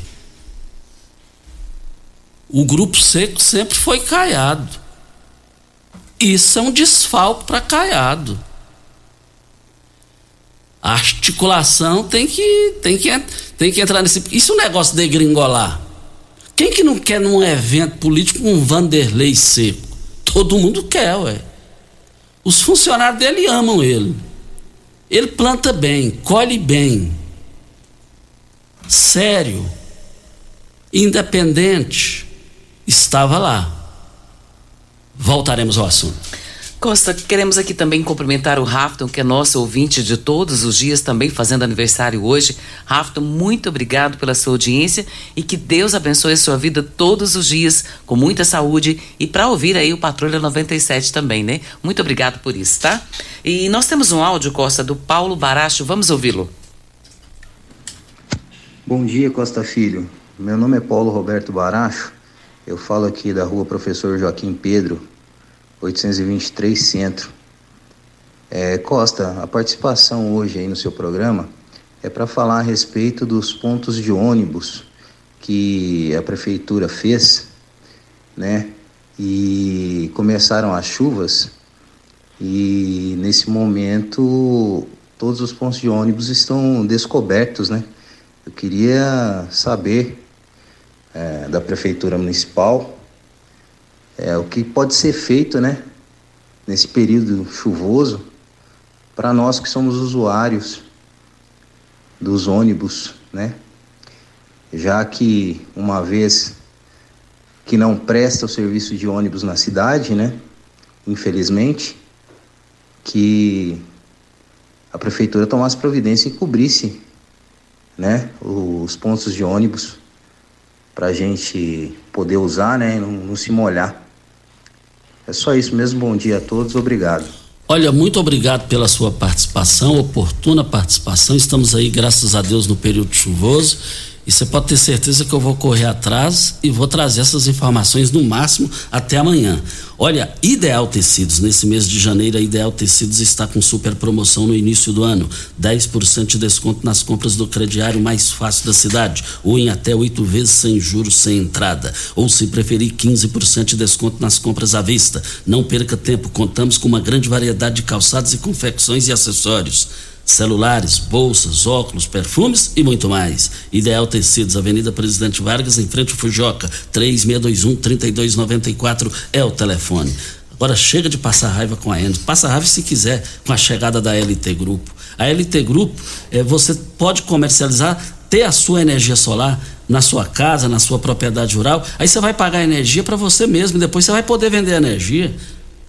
O grupo seco sempre foi caiado. Isso é um desfalque para caiado. A articulação tem que, tem que, tem que entrar nesse. Isso é um negócio de gringolar. Quem que não quer num evento político um Vanderlei seco? Todo mundo quer, ué. Os funcionários dele amam ele. Ele planta bem, colhe bem. Sério. Independente. Estava lá. Voltaremos ao assunto. Costa, queremos aqui também cumprimentar o Rafton, que é nosso ouvinte de todos os dias, também fazendo aniversário hoje. Rafton, muito obrigado pela sua audiência e que Deus abençoe a sua vida todos os dias, com muita saúde e para ouvir aí o Patrulha 97 também, né? Muito obrigado por isso, tá? E nós temos um áudio, Costa, do Paulo Baracho, vamos ouvi-lo. Bom dia, Costa Filho. Meu nome é Paulo Roberto Baracho. Eu falo aqui da rua Professor Joaquim Pedro, 823 Centro. É, Costa, a participação hoje aí no seu programa é para falar a respeito dos pontos de ônibus que a prefeitura fez, né? E começaram as chuvas e nesse momento todos os pontos de ônibus estão descobertos, né? Eu queria saber é, da prefeitura municipal é, o que pode ser feito, né, nesse período chuvoso, para nós que somos usuários dos ônibus, né? Já que uma vez que não presta o serviço de ônibus na cidade, né? Infelizmente, que a prefeitura tomasse providência e cobrisse, né? Os pontos de ônibus para a gente poder usar, né? Não, não se molhar. É só isso mesmo. Bom dia a todos. Obrigado. Olha, muito obrigado pela sua participação, oportuna participação. Estamos aí, graças a Deus, no período chuvoso e você pode ter certeza que eu vou correr atrás e vou trazer essas informações no máximo até amanhã. Olha, Ideal Tecidos, nesse mês de janeiro, a Ideal Tecidos está com super promoção no início do ano. 10% de desconto nas compras do crediário mais fácil da cidade, ou em até oito vezes sem juros, sem entrada. Ou se preferir, 15% de desconto nas compras à vista. Não perca tempo, contamos com uma grande variedade de calçados e confecções e acessórios celulares, bolsas, óculos, perfumes e muito mais. Ideal Tecidos, Avenida Presidente Vargas, em frente ao Fujoca, 3621-3294 é o telefone. Agora chega de passar raiva com a Enzo. Passa raiva se quiser com a chegada da LT Grupo. A LT Grupo, é, você pode comercializar, ter a sua energia solar na sua casa, na sua propriedade rural. Aí você vai pagar energia para você mesmo e depois você vai poder vender energia.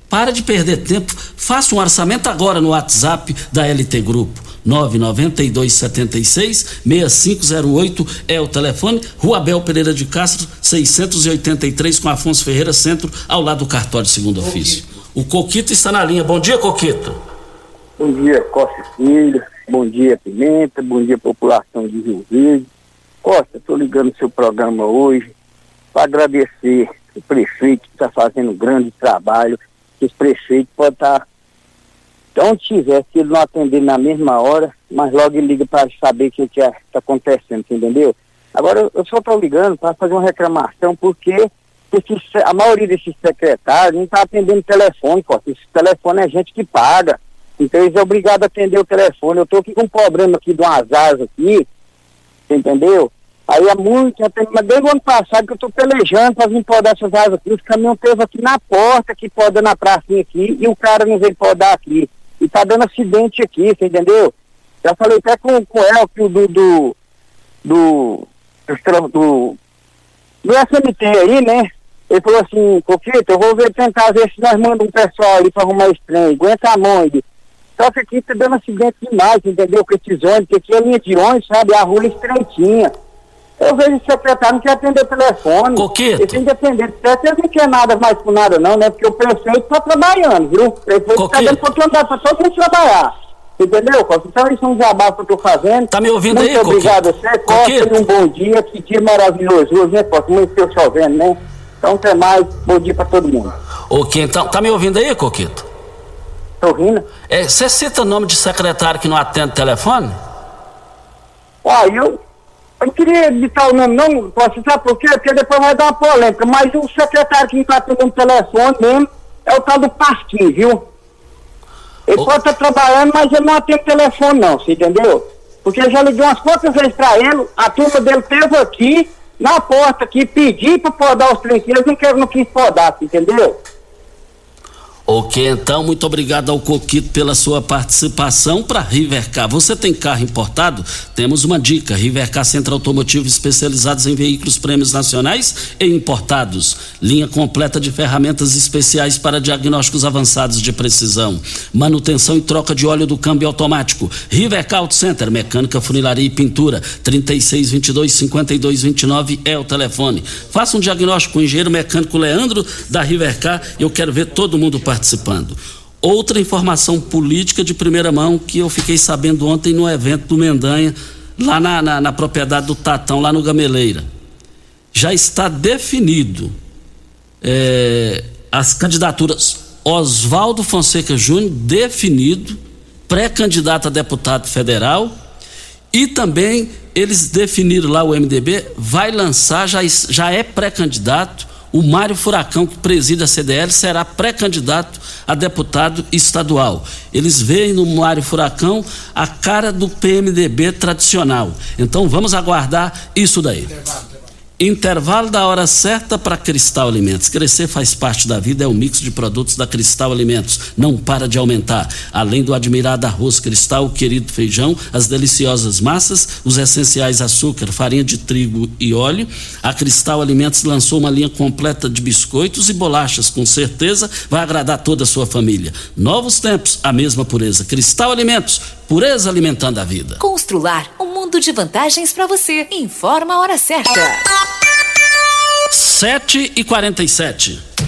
Para de perder tempo. Faça um orçamento agora no WhatsApp da LT Grupo. 99276-6508 é o telefone. Rua Abel Pereira de Castro, 683, com Afonso Ferreira Centro, ao lado do cartório de segundo ofício. O Coquito está na linha. Bom dia, Coquito. Bom dia, Costa Filho. Bom dia, Pimenta. Bom dia, população de Rio Verde. Costa, estou ligando o seu programa hoje para agradecer o prefeito que está fazendo um grande trabalho que os prefeitos podem estar onde tiver, se ele não atender na mesma hora, mas logo ele liga para saber o que está acontecendo, entendeu? Agora, eu só estou ligando para fazer uma reclamação, porque a maioria desses secretários não está atendendo telefone, pô. Esse telefone é gente que paga. Então eles são obrigados a atender o telefone. Eu estou aqui com um problema aqui de umas asas aqui, entendeu? Aí há muito mas desde o ano passado que eu estou pelejando para vir podar essas árvores aqui. Os caminhões teve aqui na porta, que poda na pracinha aqui, e o cara não veio podar aqui. E tá dando acidente aqui, você entendeu? Já falei até com, com o Elcio do, do, do, do, do, SMT aí, né? Ele falou assim, Coquito, eu vou ver, tentar ver se nós mandamos um pessoal ali para arrumar esse trem, aguenta a mão aí. Só que aqui tá dando acidente demais, entendeu? Com esses ônibus, porque aqui é linha de ônibus, sabe? A rua é estreitinha. Eu vejo o secretário não quer atender o telefone. Coquito. Ele tem que atender. Ele não quer nada mais por nada, não, né? Porque o prefeito está trabalhando, viu? O prefeito está dando oportunidade para todo mundo trabalhar. Entendeu, Costa? Então, isso é um jabá que eu estou fazendo. Tá me ouvindo Muito aí, Coquito? obrigado a você, Costa. Um bom dia. Que dia maravilhoso hoje, né, Costa? Muito seu chovendo, né? Então, até mais. Bom dia para todo mundo. Ok, então, tá me ouvindo aí, Coquito? Tô ouvindo. É, Você cita nome de secretário que não atende telefone? Ó, eu Eu não queria editar o nome, não, você sabe por quê? Porque depois vai dar uma polêmica. Mas o secretário que está pegando telefone mesmo é o tal do Pasquim, viu? Ele pode estar trabalhando, mas ele não atende telefone, não, você entendeu? Porque eu já liguei umas quantas vezes para ele, a turma dele teve aqui, na porta aqui, pedir para podar os trinqueiros, não, quero, não quis podar, você entendeu? Ok, então, muito obrigado ao Coquito pela sua participação para Rivercar. Você tem carro importado? Temos uma dica: Rivercar Centro Automotivo especializados em veículos prêmios nacionais e importados. Linha completa de ferramentas especiais para diagnósticos avançados de precisão. Manutenção e troca de óleo do câmbio automático. Rivercar Auto Center, mecânica, funilaria e pintura. 3622 5229 é o telefone. Faça um diagnóstico com o engenheiro mecânico Leandro da Rivercar. Eu quero ver todo mundo participando participando. Outra informação política de primeira mão que eu fiquei sabendo ontem no evento do Mendanha, lá na, na, na propriedade do Tatão, lá no Gameleira. Já está definido é, as candidaturas. Oswaldo Fonseca Júnior, definido, pré-candidato a deputado federal, e também eles definiram lá o MDB, vai lançar, já, já é pré-candidato, o Mário Furacão, que preside a CDL, será pré-candidato a deputado estadual. Eles veem no Mário Furacão a cara do PMDB tradicional. Então vamos aguardar isso daí. Intervalo da hora certa para Cristal Alimentos. Crescer faz parte da vida, é o mix de produtos da Cristal Alimentos. Não para de aumentar. Além do admirado arroz cristal, o querido feijão, as deliciosas massas, os essenciais açúcar, farinha de trigo e óleo, a Cristal Alimentos lançou uma linha completa de biscoitos e bolachas. Com certeza vai agradar toda a sua família. Novos tempos, a mesma pureza. Cristal Alimentos, pureza alimentando a vida. Constrular um mundo de vantagens para você. Informa a hora certa. 7 e 47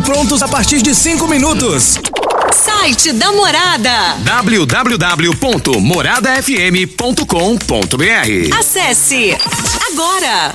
prontos a partir de cinco minutos. Site da Morada www.moradafm.com.br Acesse agora.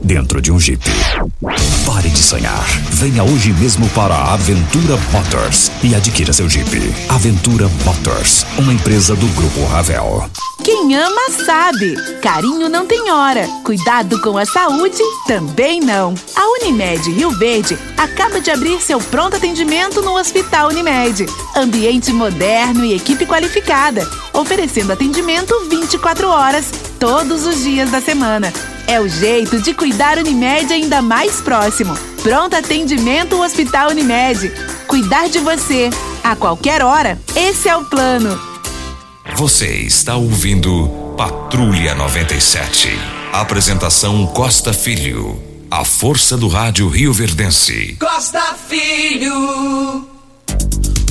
dentro de um Jeep. Pare de sonhar. Venha hoje mesmo para a Aventura Motors e adquira seu Jeep. Aventura Motors, uma empresa do Grupo Ravel. Quem ama sabe. Carinho não tem hora. Cuidado com a saúde também não. A Unimed Rio Verde acaba de abrir seu pronto atendimento no Hospital Unimed. Ambiente moderno e equipe qualificada, oferecendo atendimento 24 horas, todos os dias da semana. É o jeito de cuidar Unimed ainda mais próximo. Pronto atendimento Hospital Unimed. Cuidar de você a qualquer hora. Esse é o plano. Você está ouvindo Patrulha 97. Apresentação Costa Filho. A força do rádio Rio Verdense. Costa Filho.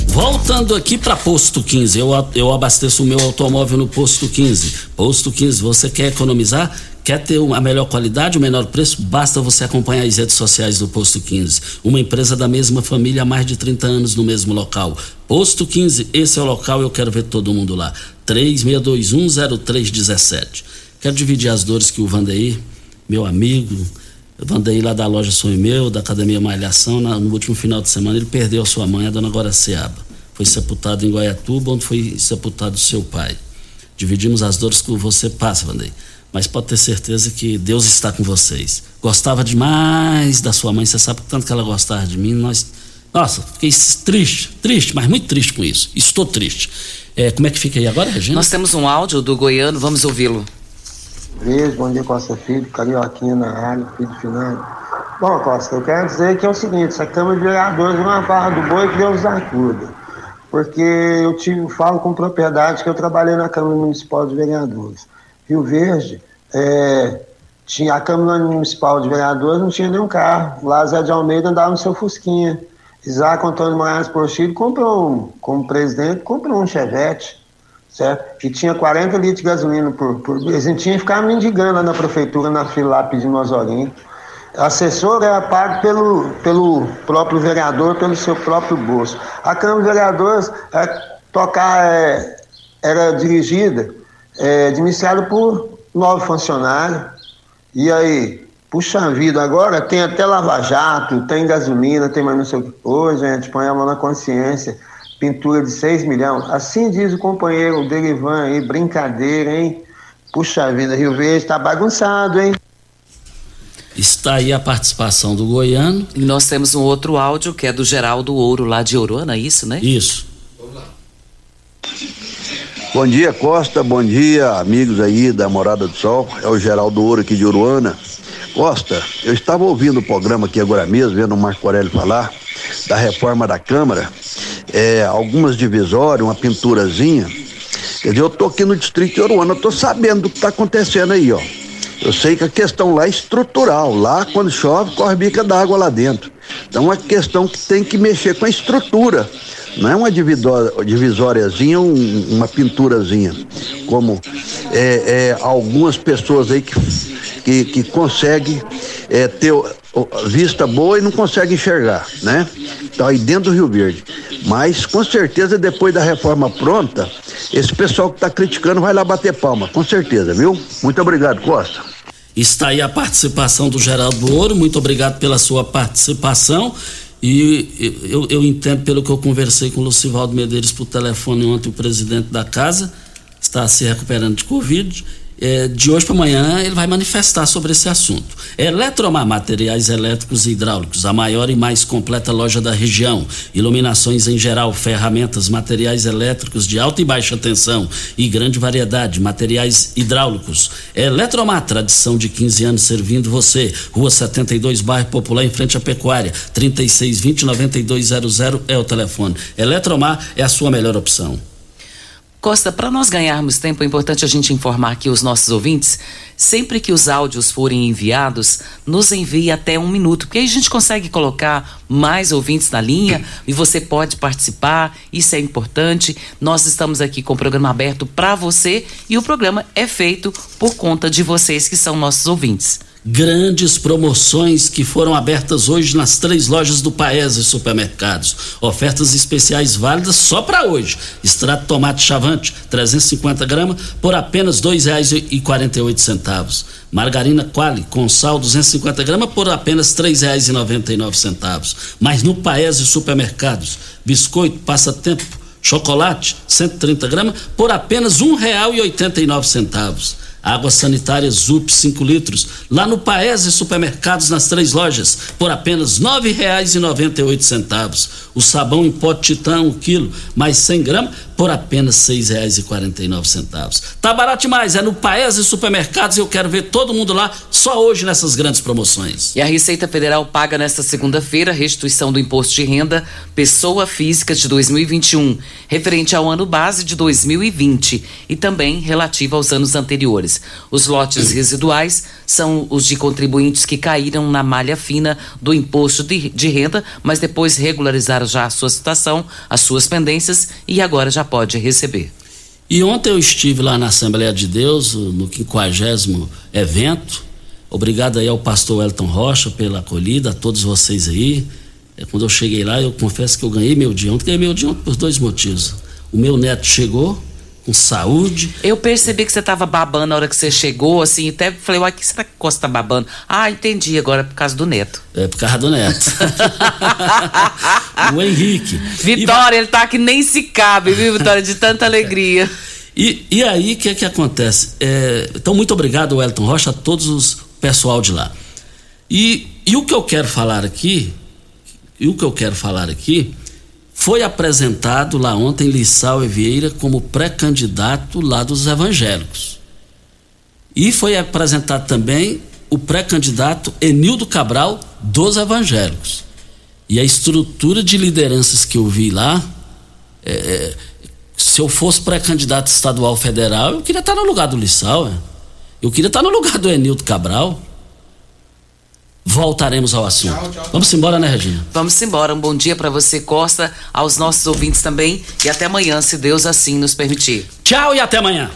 Voltando aqui para Posto 15, eu, eu abasteço o meu automóvel no Posto 15. Posto 15, você quer economizar? Quer ter a melhor qualidade, o menor preço? Basta você acompanhar as redes sociais do Posto 15. Uma empresa da mesma família há mais de 30 anos no mesmo local. Posto 15, esse é o local, eu quero ver todo mundo lá. 36210317. Quero dividir as dores que o Vandeir, meu amigo, Vandeir lá da loja Sonho Meu, da Academia Malhação, no último final de semana, ele perdeu a sua mãe, a dona Goraciaba. Foi sepultado em Goiatuba, onde foi sepultado seu pai. Dividimos as dores que você passa, Vandeir mas pode ter certeza que Deus está com vocês. Gostava demais da sua mãe, você sabe tanto que ela gostava de mim. Nós, nossa, fiquei triste, triste, mas muito triste com isso. Estou triste. É, como é que fica aí agora, Regina? Nós temos um áudio do goiano, vamos ouvi-lo. Beijo, bom dia Costa Filho, Carioquinha na área, filho Fernando. Bom, Costa, eu quero dizer que é o seguinte, essa Câmara de Vereadores é uma barra do boi que Deus acuda. Porque eu tive, falo com propriedade que eu trabalhei na Câmara Municipal de Vereadores. Rio Verde, é, tinha a Câmara Municipal de Vereadores, não tinha nenhum carro. Lá Zé de Almeida andava no seu Fusquinha. Isaac Antônio Moraes Porchido comprou, um, como presidente, comprou um Chevette, certo? Que tinha 40 litros de gasolina por, por vez. A gente tinha que ficar mendigando lá na prefeitura, na fila lá pedindo azorinho. Assessor era pago pelo, pelo próprio vereador, pelo seu próprio bolso. A Câmara de Vereadores é, tocar, é, era dirigida é, administrado por nove funcionários. E aí, puxa vida, agora tem até lava-jato, tem gasolina, tem mais não sei o que. Ô, gente, põe a mão na consciência. Pintura de 6 milhões. Assim diz o companheiro Derivan aí, brincadeira, hein? Puxa vida, Rio Verde tá bagunçado, hein? Está aí a participação do Goiano. E nós temos um outro áudio que é do Geraldo Ouro, lá de Orona, isso, né? Isso. Bom dia, Costa. Bom dia, amigos aí da Morada do Sol. É o Geraldo Ouro aqui de Uruana. Costa, eu estava ouvindo o programa aqui agora mesmo, vendo o Marco Aurélio falar da reforma da Câmara. É, algumas divisórias, uma pinturazinha. Quer dizer, eu tô aqui no distrito de Uruana, eu tô sabendo do que está acontecendo aí, ó. Eu sei que a questão lá é estrutural. Lá, quando chove, corre bica d'água lá dentro. Então, é uma questão que tem que mexer com a estrutura não é uma divisóriazinha, um, uma pinturazinha, como é, é, algumas pessoas aí que, que, que conseguem é, ter vista boa e não conseguem enxergar, né? Então aí dentro do Rio Verde. Mas com certeza depois da reforma pronta, esse pessoal que está criticando vai lá bater palma, com certeza, viu? Muito obrigado, Costa. Está aí a participação do Geraldo Ouro, muito obrigado pela sua participação. E eu, eu entendo, pelo que eu conversei com o Lucivaldo Medeiros por telefone ontem, o presidente da casa está se recuperando de Covid é, de hoje para amanhã ele vai manifestar sobre esse assunto. Eletromar Materiais Elétricos e Hidráulicos, a maior e mais completa loja da região. Iluminações em geral, ferramentas, materiais elétricos de alta e baixa tensão e grande variedade, materiais hidráulicos. Eletromar, tradição de 15 anos servindo você. Rua 72, bairro Popular, em frente à Pecuária. 3620-9200 é o telefone. Eletromar é a sua melhor opção. Costa, para nós ganharmos tempo, é importante a gente informar aqui os nossos ouvintes, sempre que os áudios forem enviados, nos envie até um minuto, porque aí a gente consegue colocar mais ouvintes na linha e você pode participar, isso é importante. Nós estamos aqui com o programa aberto para você e o programa é feito por conta de vocês que são nossos ouvintes grandes promoções que foram abertas hoje nas três lojas do Paese Supermercados. Ofertas especiais válidas só para hoje. Extrato tomate chavante, 350 gramas, por apenas R$ 2,48. Margarina Quali com sal 250 gramas por apenas R$ 3,99. Mas no Paese Supermercados, biscoito passatempo Chocolate, 130 gramas, por apenas R$ 1,89. Água sanitária Zup 5 litros, lá no Paese Supermercados nas três lojas, por apenas R$ 9,98. O sabão em pó Titã 1 um quilo, mais 100 gramas, por apenas R$ 6,49. Tá barato demais, é no Paese Supermercados e eu quero ver todo mundo lá só hoje nessas grandes promoções. E a Receita Federal paga nesta segunda-feira a restituição do imposto de renda pessoa física de 2021, referente ao ano base de 2020 e também relativo aos anos anteriores. Os lotes residuais são os de contribuintes que caíram na malha fina do imposto de, de renda, mas depois regularizaram já a sua situação, as suas pendências e agora já pode receber. E ontem eu estive lá na Assembleia de Deus, no 50 evento. Obrigado aí ao pastor Elton Rocha pela acolhida, a todos vocês aí. É, quando eu cheguei lá, eu confesso que eu ganhei meu dia ontem. Ganhei meu dia ontem por dois motivos. O meu neto chegou, com saúde. Eu percebi que você estava babando na hora que você chegou, assim, até falei, uai, que será que Costa tá babando? Ah, entendi, agora é por causa do neto. É por causa do neto. o Henrique. Vitória, e... ele tá que nem se cabe, viu, Vitória, de tanta alegria. E, e aí, o que é que acontece? É, então, muito obrigado, Wellington Rocha, a todos os pessoal de lá. E, e o que eu quero falar aqui, e o que eu quero falar aqui, foi apresentado lá ontem Lissau Vieira como pré-candidato lá dos evangélicos. E foi apresentado também o pré-candidato Enildo Cabral dos evangélicos. E a estrutura de lideranças que eu vi lá, é, é se eu fosse pré-candidato estadual federal, eu queria estar no lugar do Lissau. É. Eu queria estar no lugar do Enildo Cabral voltaremos ao assunto. Tchau, tchau. Vamos embora, né, Regina? Vamos embora. Um bom dia para você, Costa, aos nossos ouvintes também. E até amanhã, se Deus assim nos permitir. Tchau e até amanhã.